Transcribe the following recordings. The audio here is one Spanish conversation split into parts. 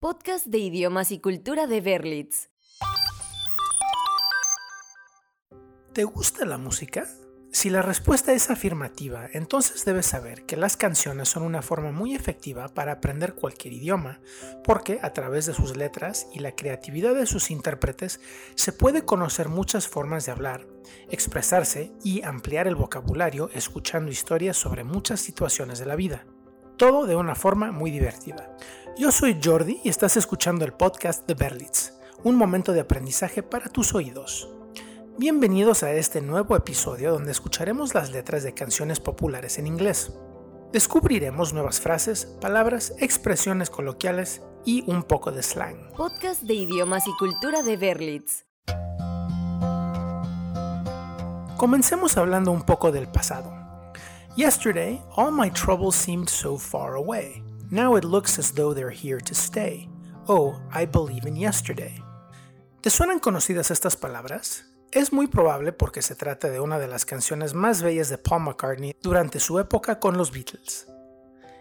Podcast de idiomas y cultura de Berlitz. ¿Te gusta la música? Si la respuesta es afirmativa, entonces debes saber que las canciones son una forma muy efectiva para aprender cualquier idioma, porque a través de sus letras y la creatividad de sus intérpretes se puede conocer muchas formas de hablar, expresarse y ampliar el vocabulario escuchando historias sobre muchas situaciones de la vida. Todo de una forma muy divertida. Yo soy Jordi y estás escuchando el podcast de Berlitz, un momento de aprendizaje para tus oídos. Bienvenidos a este nuevo episodio donde escucharemos las letras de canciones populares en inglés. Descubriremos nuevas frases, palabras, expresiones coloquiales y un poco de slang. Podcast de idiomas y cultura de Berlitz. Comencemos hablando un poco del pasado. Yesterday, all my troubles seemed so far away. Now it looks as though they're here to stay. Oh, I believe in yesterday. ¿Te suenan conocidas estas palabras? Es muy probable porque se trata de una de las canciones más bellas de Paul McCartney durante su época con los Beatles.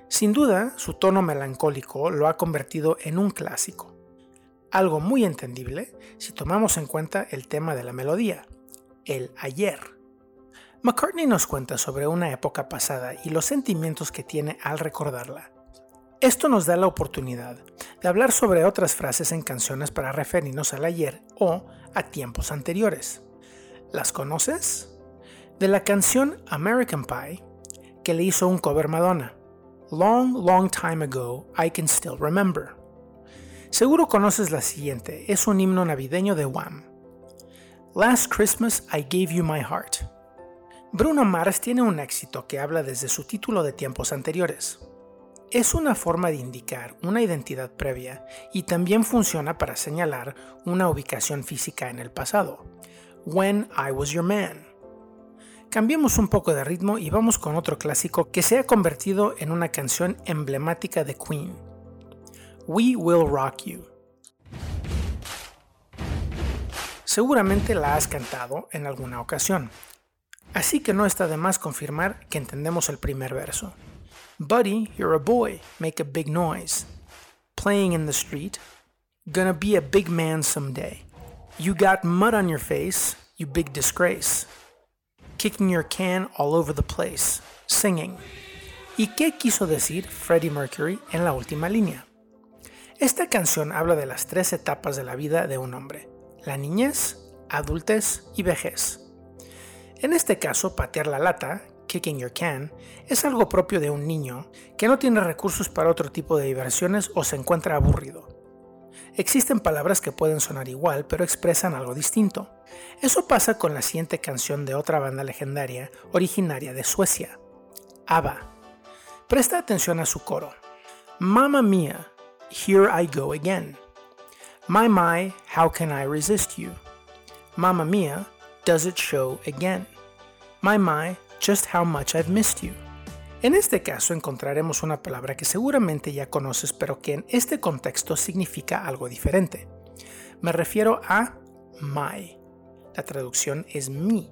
Sin duda, su tono melancólico lo ha convertido en un clásico. Algo muy entendible si tomamos en cuenta el tema de la melodía, el ayer. McCartney nos cuenta sobre una época pasada y los sentimientos que tiene al recordarla. Esto nos da la oportunidad de hablar sobre otras frases en canciones para referirnos al ayer o a tiempos anteriores. ¿Las conoces? De la canción American Pie, que le hizo un cover Madonna. Long, long time ago, I can still remember. Seguro conoces la siguiente, es un himno navideño de Wham. Last Christmas I gave you my heart. Bruno Mars tiene un éxito que habla desde su título de tiempos anteriores. Es una forma de indicar una identidad previa y también funciona para señalar una ubicación física en el pasado. When I Was Your Man. Cambiemos un poco de ritmo y vamos con otro clásico que se ha convertido en una canción emblemática de Queen. We Will Rock You. Seguramente la has cantado en alguna ocasión, Así que no está de más confirmar que entendemos el primer verso. Buddy, you're a boy, make a big noise. Playing in the street, gonna be a big man someday. You got mud on your face, you big disgrace. Kicking your can all over the place, singing. ¿Y qué quiso decir Freddie Mercury en la última línea? Esta canción habla de las tres etapas de la vida de un hombre, la niñez, adultez y vejez. En este caso, patear la lata, kicking your can, es algo propio de un niño que no tiene recursos para otro tipo de diversiones o se encuentra aburrido. Existen palabras que pueden sonar igual pero expresan algo distinto. Eso pasa con la siguiente canción de otra banda legendaria originaria de Suecia, ABBA. Presta atención a su coro. Mamma mia, here I go again. My my, how can I resist you? Mamma mia, does it show again? My my, just how much I've missed you. En este caso encontraremos una palabra que seguramente ya conoces pero que en este contexto significa algo diferente. Me refiero a my. La traducción es mi,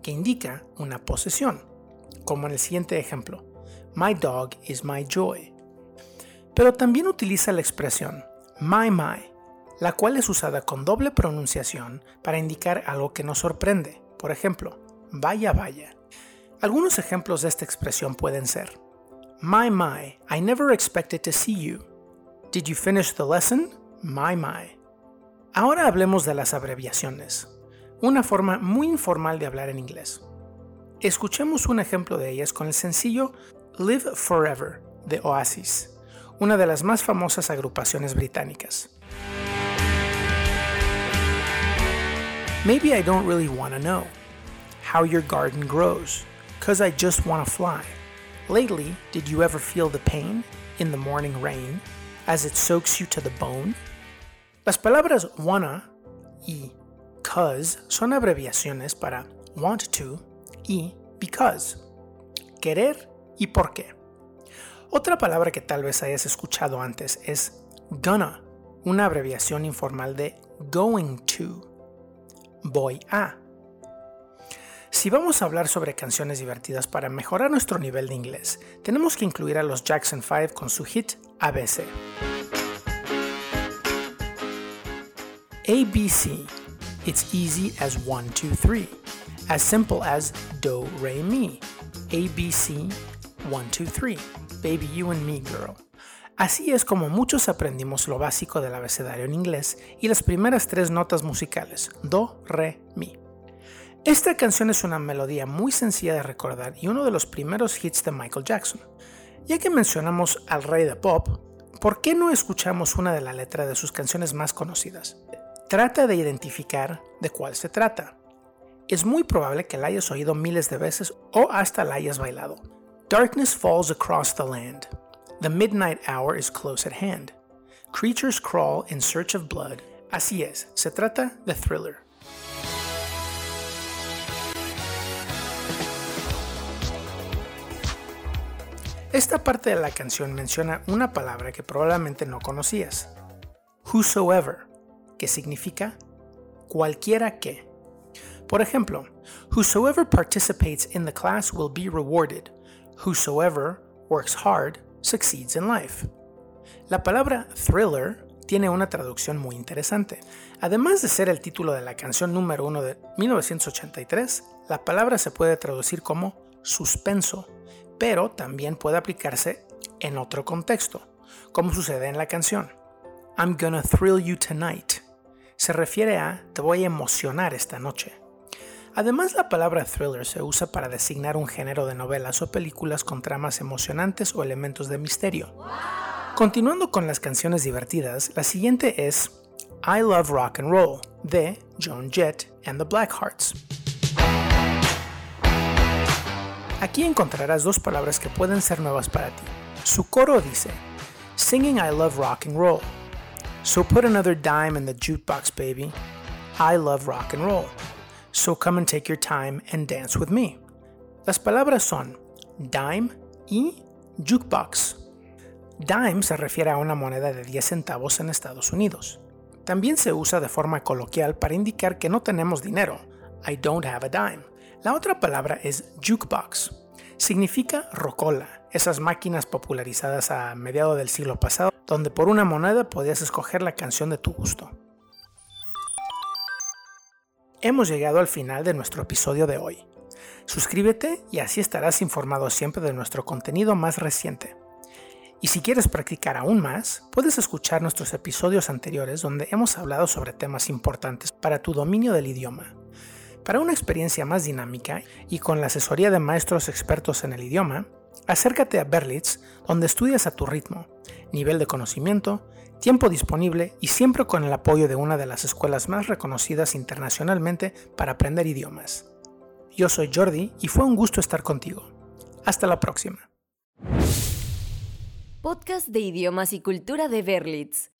que indica una posesión, como en el siguiente ejemplo. My dog is my joy. Pero también utiliza la expresión my my, la cual es usada con doble pronunciación para indicar algo que nos sorprende. Por ejemplo, vaya vaya. Algunos ejemplos de esta expresión pueden ser, My my, I never expected to see you. Did you finish the lesson? My my. Ahora hablemos de las abreviaciones, una forma muy informal de hablar en inglés. Escuchemos un ejemplo de ellas con el sencillo Live Forever de Oasis, una de las más famosas agrupaciones británicas. Maybe I don't really want to know how your garden grows, cause I just want to fly. Lately, did you ever feel the pain in the morning rain as it soaks you to the bone? Las palabras wanna y cause son abreviaciones para want to y because, querer y por qué. Otra palabra que tal vez hayas escuchado antes es gonna, una abreviación informal de going to voy a. Si vamos a hablar sobre canciones divertidas para mejorar nuestro nivel de inglés, tenemos que incluir a los Jackson 5 con su hit ABC. ABC. It's easy as 1, 2, 3. As simple as do, re, mi. ABC, 1, 2, 3. Baby, you and me, girl. Así es como muchos aprendimos lo básico del abecedario en inglés y las primeras tres notas musicales, do, re, mi. Esta canción es una melodía muy sencilla de recordar y uno de los primeros hits de Michael Jackson. Ya que mencionamos al rey de pop, ¿por qué no escuchamos una de las letras de sus canciones más conocidas? Trata de identificar de cuál se trata. Es muy probable que la hayas oído miles de veces o hasta la hayas bailado. Darkness falls across the land. The midnight hour is close at hand. Creatures crawl in search of blood. Así es, se trata de thriller. Esta parte de la canción menciona una palabra que probablemente no conocías. Whosoever que significa cualquiera que. Por ejemplo, whosoever participates in the class will be rewarded. Whosoever works hard succeeds in life. La palabra thriller tiene una traducción muy interesante. Además de ser el título de la canción número uno de 1983, la palabra se puede traducir como suspenso, pero también puede aplicarse en otro contexto, como sucede en la canción. I'm gonna thrill you tonight se refiere a te voy a emocionar esta noche. Además, la palabra thriller se usa para designar un género de novelas o películas con tramas emocionantes o elementos de misterio. Continuando con las canciones divertidas, la siguiente es I Love Rock and Roll de Joan Jett and the Blackhearts. Aquí encontrarás dos palabras que pueden ser nuevas para ti. Su coro dice, Singing I Love Rock and Roll, So put another dime in the jukebox, baby. I love rock and roll. So come and take your time and dance with me. Las palabras son dime y jukebox. Dime se refiere a una moneda de 10 centavos en Estados Unidos. También se usa de forma coloquial para indicar que no tenemos dinero. I don't have a dime. La otra palabra es jukebox. Significa rocola, esas máquinas popularizadas a mediados del siglo pasado donde por una moneda podías escoger la canción de tu gusto. Hemos llegado al final de nuestro episodio de hoy. Suscríbete y así estarás informado siempre de nuestro contenido más reciente. Y si quieres practicar aún más, puedes escuchar nuestros episodios anteriores donde hemos hablado sobre temas importantes para tu dominio del idioma. Para una experiencia más dinámica y con la asesoría de maestros expertos en el idioma, acércate a Berlitz donde estudias a tu ritmo nivel de conocimiento, tiempo disponible y siempre con el apoyo de una de las escuelas más reconocidas internacionalmente para aprender idiomas. Yo soy Jordi y fue un gusto estar contigo. Hasta la próxima. Podcast de idiomas y cultura de Berlitz.